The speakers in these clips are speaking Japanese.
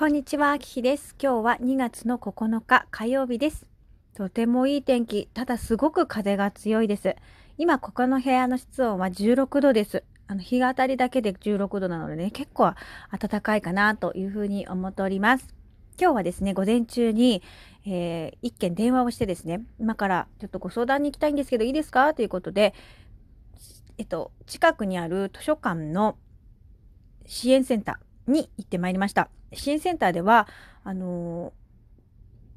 こんにちは、あきひです。今日は2月の9日火曜日です。とてもいい天気、ただすごく風が強いです。今、ここの部屋の室温は16度です。あの、日が当たりだけで16度なのでね、結構暖かいかなというふうに思っております。今日はですね、午前中に、えー、一件電話をしてですね、今からちょっとご相談に行きたいんですけど、いいですか？ということで、えっと、近くにある図書館の支援センターに行ってまいりました。支援センターでは、あの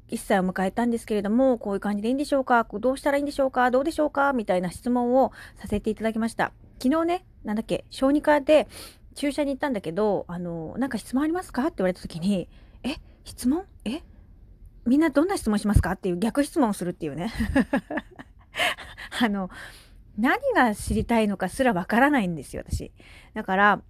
ー、1歳を迎えたんですけれども、こういう感じでいいんでしょうか？どうしたらいいんでしょうか？どうでしょうか？みたいな質問をさせていただきました。昨日ね、なんだっけ、小児科で注射に行ったんだけど、あの、なんか質問ありますか？って言われた時に、え？質問？え？みんなどんな質問しますか？っていう逆質問をするっていうね。あの、何が知りたいのかすらわからないんですよ、私。だから、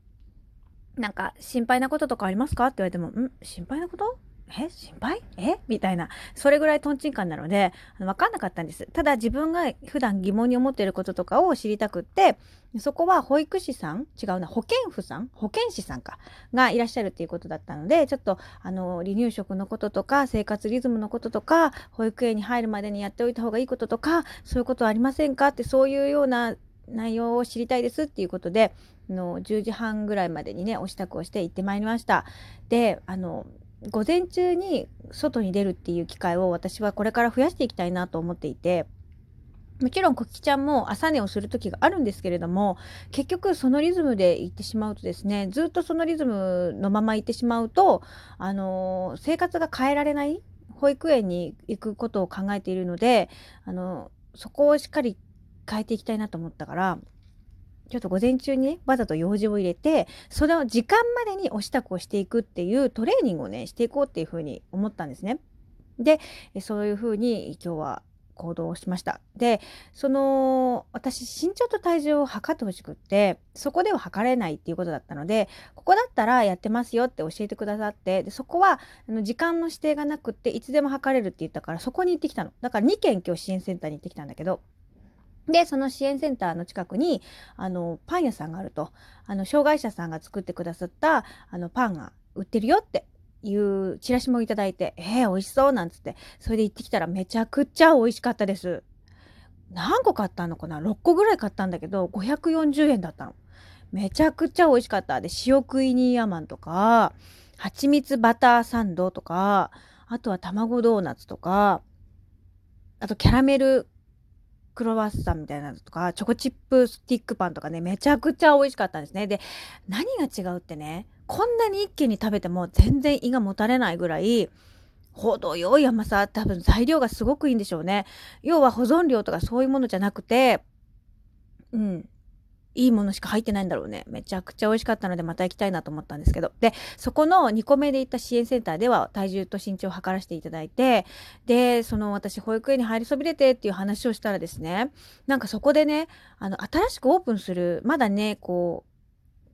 なんか、心配なこととかありますか？って言われても、ん？心配なこと？え？心配？え？みたいな。それぐらいトンチンカンなので、わかんなかったんです。ただ自分が普段疑問に思っていることとかを知りたくって、そこは保育士さん？違うな、保健婦さん？保健師さんか。がいらっしゃるっていうことだったので、ちょっと、あの、離乳食のこととか、生活リズムのこととか、保育園に入るまでにやっておいた方がいいこととか、そういうことありませんか？って、そういうような内容を知りたいですっていうことで、の10時半ぐらいまでにね、お支度をして行ってまいりました。で、あの、午前中に外に出るっていう機会を私はこれから増やしていきたいなと思っていて、もちろんコキちゃんも朝寝をする時があるんですけれども結局そのリズムで行ってしまうとですねずっとそのリズムのまま行ってしまうとあの生活が変えられない保育園に行くことを考えているのであのそこをしっかり変えていきたいなと思ったからちょっと午前中にね、わざと用事を入れて、それを時間までにお支度をしていくっていうトレーニングをね、していこうっていうふうに思ったんですね。で、そういうふうに今日は行動しました。で、その、私、身長と体重を測ってほしくって、そこでは測れないっていうことだったので、ここだったらやってますよって教えてくださって、でそこは、あの時間の指定がなくって、いつでも測れるって言ったから、そこに行ってきたの。だから2件今日支援センターに行ってきたんだけど、で、その支援センターの近くに、あの、パン屋さんがあると。あの、障害者さんが作ってくださった、あの、パンが売ってるよっていうチラシもいただいて、えー、美味しそうなんつって、それで行ってきたらめちゃくちゃ美味しかったです。何個買ったのかな ?6 個ぐらい買ったんだけど、540円だったの。めちゃくちゃ美味しかった。で、塩クイニーアマンとか、蜂蜜バターサンドとか、あとは卵ドーナツとか、あとキャラメルクロワッサンみたいなのとか、チョコチップスティックパンとかね、めちゃくちゃ美味しかったんですね。で、何が違うってね、こんなに一気に食べても全然胃がもたれないぐらい、程よい甘さ、多分材料がすごくいいんでしょうね。要は保存料とかそういうものじゃなくて、うん、いいものしか入ってないんだろうね。めちゃくちゃ美味しかったのでまた行きたいなと思ったんですけど。で、そこの2個目で行った支援センターでは体重と身長を測らせていただいて、で、その私保育園に入りそびれてっていう話をしたらですね、なんかそこでね、あの、新しくオープンする、まだね、こう、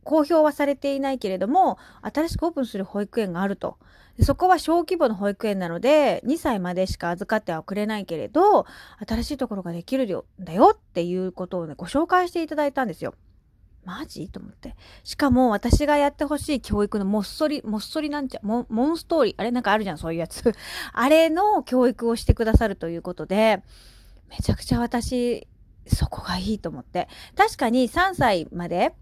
公表はされていないけれども、新しくオープンする保育園があると。そこは小規模の保育園なので、2歳までしか預かってはくれないけれど、新しいところができるんだよっていうことをね、ご紹介していただいたんですよ。マジ？と思って。しかも私がやってほしい教育のもっそり、もっそりなんちゃ、モンストーリー、あれなんかあるじゃん、そういうやつ。あれの教育をしてくださるということで、めちゃくちゃ私、そこがいいと思って。確かに3歳まで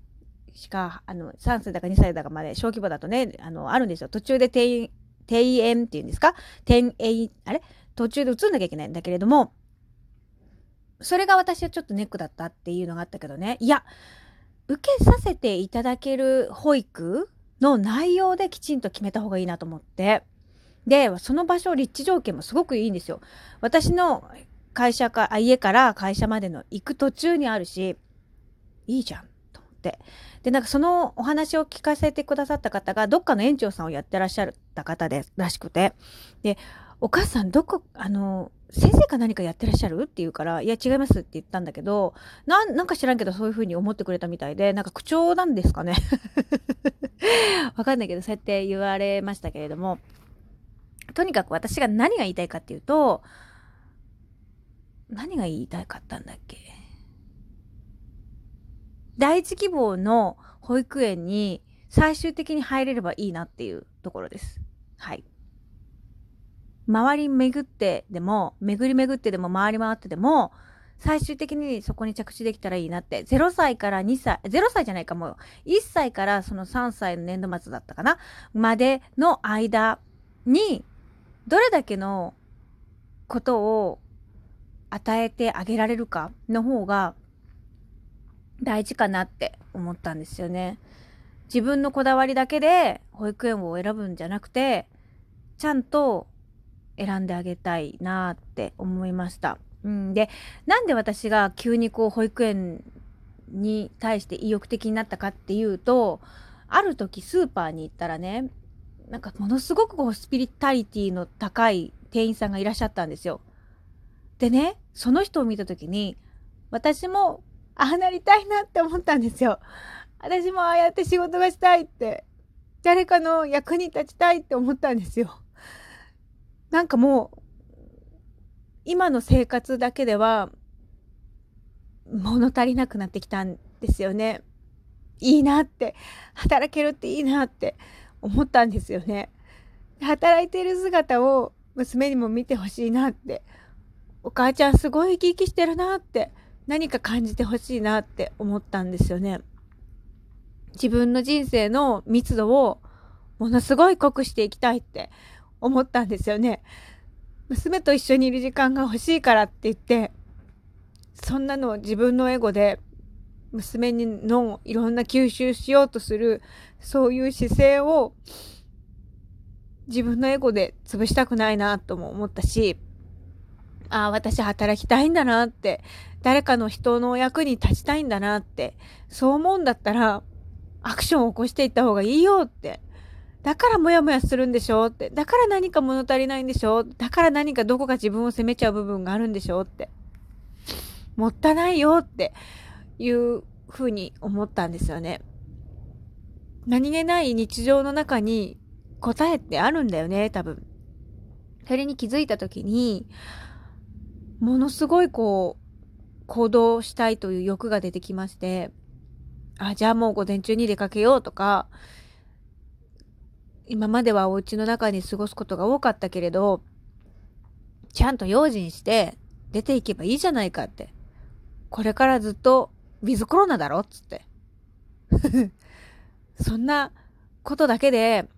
しか、あの、3歳だか2歳だかまで小規模だとね、あの、あるんですよ。途中で定員、庭園っていうんですか？転園、あれ？途中で移んなきゃいけないんだけれども、それが私はちょっとネックだったっていうのがあったけどね。いや、受けさせていただける保育の内容できちんと決めた方がいいなと思って。で、その場所、立地条件もすごくいいんですよ。私の会社か、家から会社までの行く途中にあるし、いいじゃん、って。で、なんかそのお話を聞かせてくださった方が、どっかの園長さんをやってらっしゃった方で、らしくて。で、お母さん、どこ、あの、先生か何かやってらっしゃる？って言うから、いや、違いますって言ったんだけど、な、んか知らんけど、そういう風に思ってくれたみたいで、なんか口調なんですかね？わかんないけど、そうやって言われましたけれども、とにかく私が何が言いたいかっていうと、何が言いたかったんだっけ？第一希望の保育園に最終的に入れればいいなっていうところです。はい。回り巡ってでも、巡り巡ってでも回り回ってでも、最終的にそこに着地できたらいいなって。0歳から2歳、0歳じゃないかも。1歳からその3歳の年度末だったかなまでの間に、どれだけのことを与えてあげられるかの方が大事かなって思ったんですよね。自分のこだわりだけで保育園を選ぶんじゃなくて、ちゃんと選んであげたいなって思いました。うん、でなんで私が急にこう保育園に対して意欲的になったかっていうとある時スーパーに行ったらねなんかものすごくこうスピリタリティの高い店員さんがいらっしゃったんですよ。でねその人を見た時に私もああなりたいなって思ったんですよ。私もああやって仕事がしたいって誰かの役に立ちたいって思ったんですよ。なんかもう今の生活だけでは物足りなくなってきたんですよね。いいなって働けるっていいなって思ったんですよね。働いている姿を娘にも見てほしいなってお母ちゃんすごい生き生きしてるなって何か感じてほしいなって思ったんですよね。自分の人生の密度をものすごい濃くしていきたいって思ったんですよね。娘と一緒にいる時間が欲しいからって言って、そんなのを自分のエゴで娘のいろんな吸収しようとする、そういう姿勢を自分のエゴで潰したくないなとも思ったし、ああ、私働きたいんだなって、誰かの人の役に立ちたいんだなって、そう思うんだったら、アクションを起こしていった方がいいよってだからモヤモヤするんでしょって。だから何か物足りないんでしょだから何かどこか自分を責めちゃう部分があるんでしょって。もったないよっていうふうに思ったんですよね。何気ない日常の中に答えってあるんだよね、多分。それに気づいた時に、ものすごいこう、行動したいという欲が出てきまして、あ、じゃあもう午前中に出かけようとか、今まではお家の中に過ごすことが多かったけれど、ちゃんと用心して出ていけばいいじゃないかって。これからずっとウィズコロナだろっつって。そんなことだけで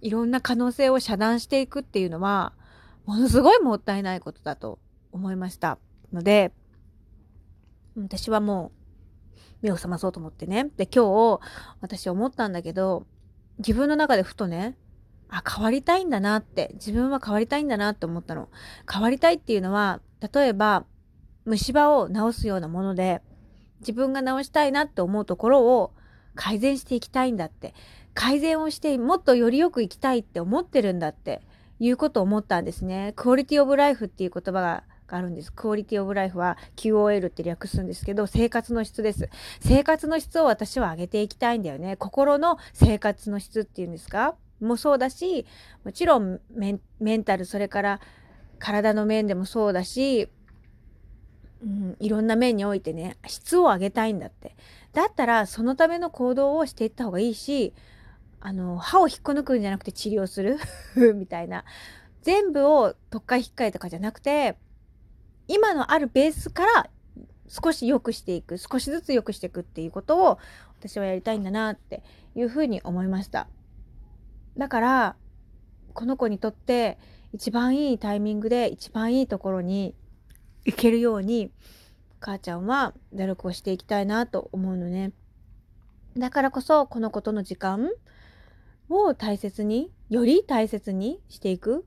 いろんな可能性を遮断していくっていうのはものすごいもったいないことだと思いましたので私はもう目を覚まそうと思ってねで今日私思ったんだけど自分の中でふとね、あ、変わりたいんだなって、自分は変わりたいんだなって思ったの。変わりたいっていうのは、例えば、虫歯を治すようなもので、自分が治したいなって思うところを改善していきたいんだって、改善をしてもっとよりよく生きたいって思ってるんだっていうことを思ったんですね。クオリティオブライフっていう言葉ががあるんです。クオリティオブライフは QOL って略すんですけど、生活の質です。生活の質を私は上げていきたいんだよね。心の生活の質っていうんですか？もそうだし、もちろんメンタル、それから体の面でもそうだし、うん、いろんな面においてね、質を上げたいんだって。だったら、そのための行動をしていった方がいいし、あの、歯を引っこ抜くんじゃなくて治療する？みたいな。全部を特化引っかえとかじゃなくて、今のあるベースから少し良くしていく少しずつ良くしていくっていうことを私はやりたいんだなっていうふうに思いました。だからこの子にとって一番いいタイミングで一番いいところに行けるように母ちゃんは努力をしていきたいなと思うのね。だからこそこの子との時間を大切により大切にしていく。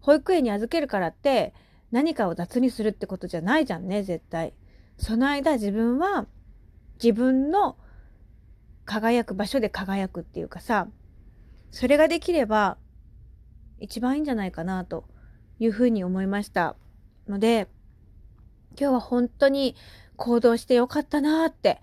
保育園に預けるからって何かを雑にするってことじゃないじゃんね、絶対。その間自分は自分の輝く場所で輝くっていうかさ、それができれば一番いいんじゃないかなというふうに思いました。ので、今日は本当に行動してよかったなって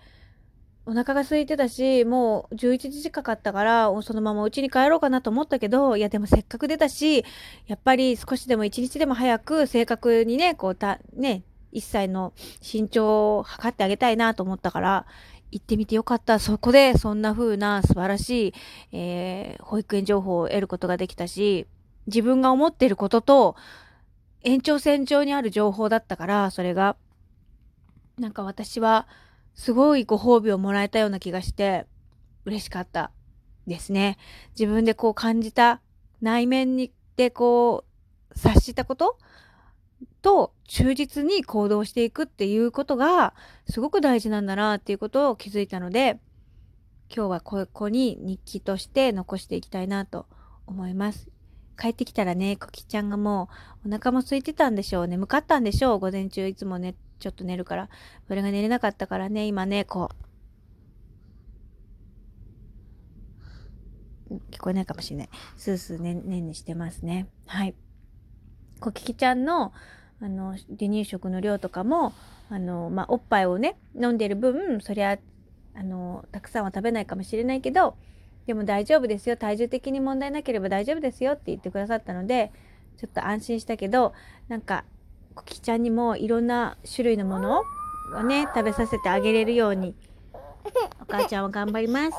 お腹が空いてたし、もう11時近かったから、そのまま家に帰ろうかなと思ったけど、いやでもせっかく出たし、やっぱり少しでも一日でも早く正確にね、こうた、ね、1歳の身長を測ってあげたいなと思ったから、行ってみてよかった。そこでそんな風な素晴らしい、えー、保育園情報を得ることができたし、自分が思っていることと延長線上にある情報だったから、それが、なんか私はすごいご褒美をもらえたような気がして嬉しかったですね。自分でこう感じた内面にでこう察したことと忠実に行動していくっていうことがすごく大事なんだなっていうことを気づいたので今日はここに日記として残していきたいなと思います。帰ってきたらね、コキちゃんがもうお腹も空いてたんでしょう。眠かったんでしょう。午前中いつもね、ちょっと寝るから。それが寝れなかったからね、今ね、こう。聞こえないかもしれない。スースーね、ねんねしてますね。はい。コキキちゃんのあの離乳食の量とかもあの、まあ、おっぱいをね飲んでる分そりゃあのたくさんは食べないかもしれないけどでも大丈夫ですよ体重的に問題なければ大丈夫ですよって言ってくださったのでちょっと安心したけどなんかコキちゃんにもいろんな種類のものをね食べさせてあげれるようにお母ちゃんは頑張ります。はい、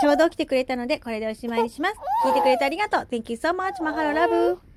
ちょうど来てくれたのでこれでおしまいにします。聞いてくれてありがとう。Thank you so much. マハロラブ。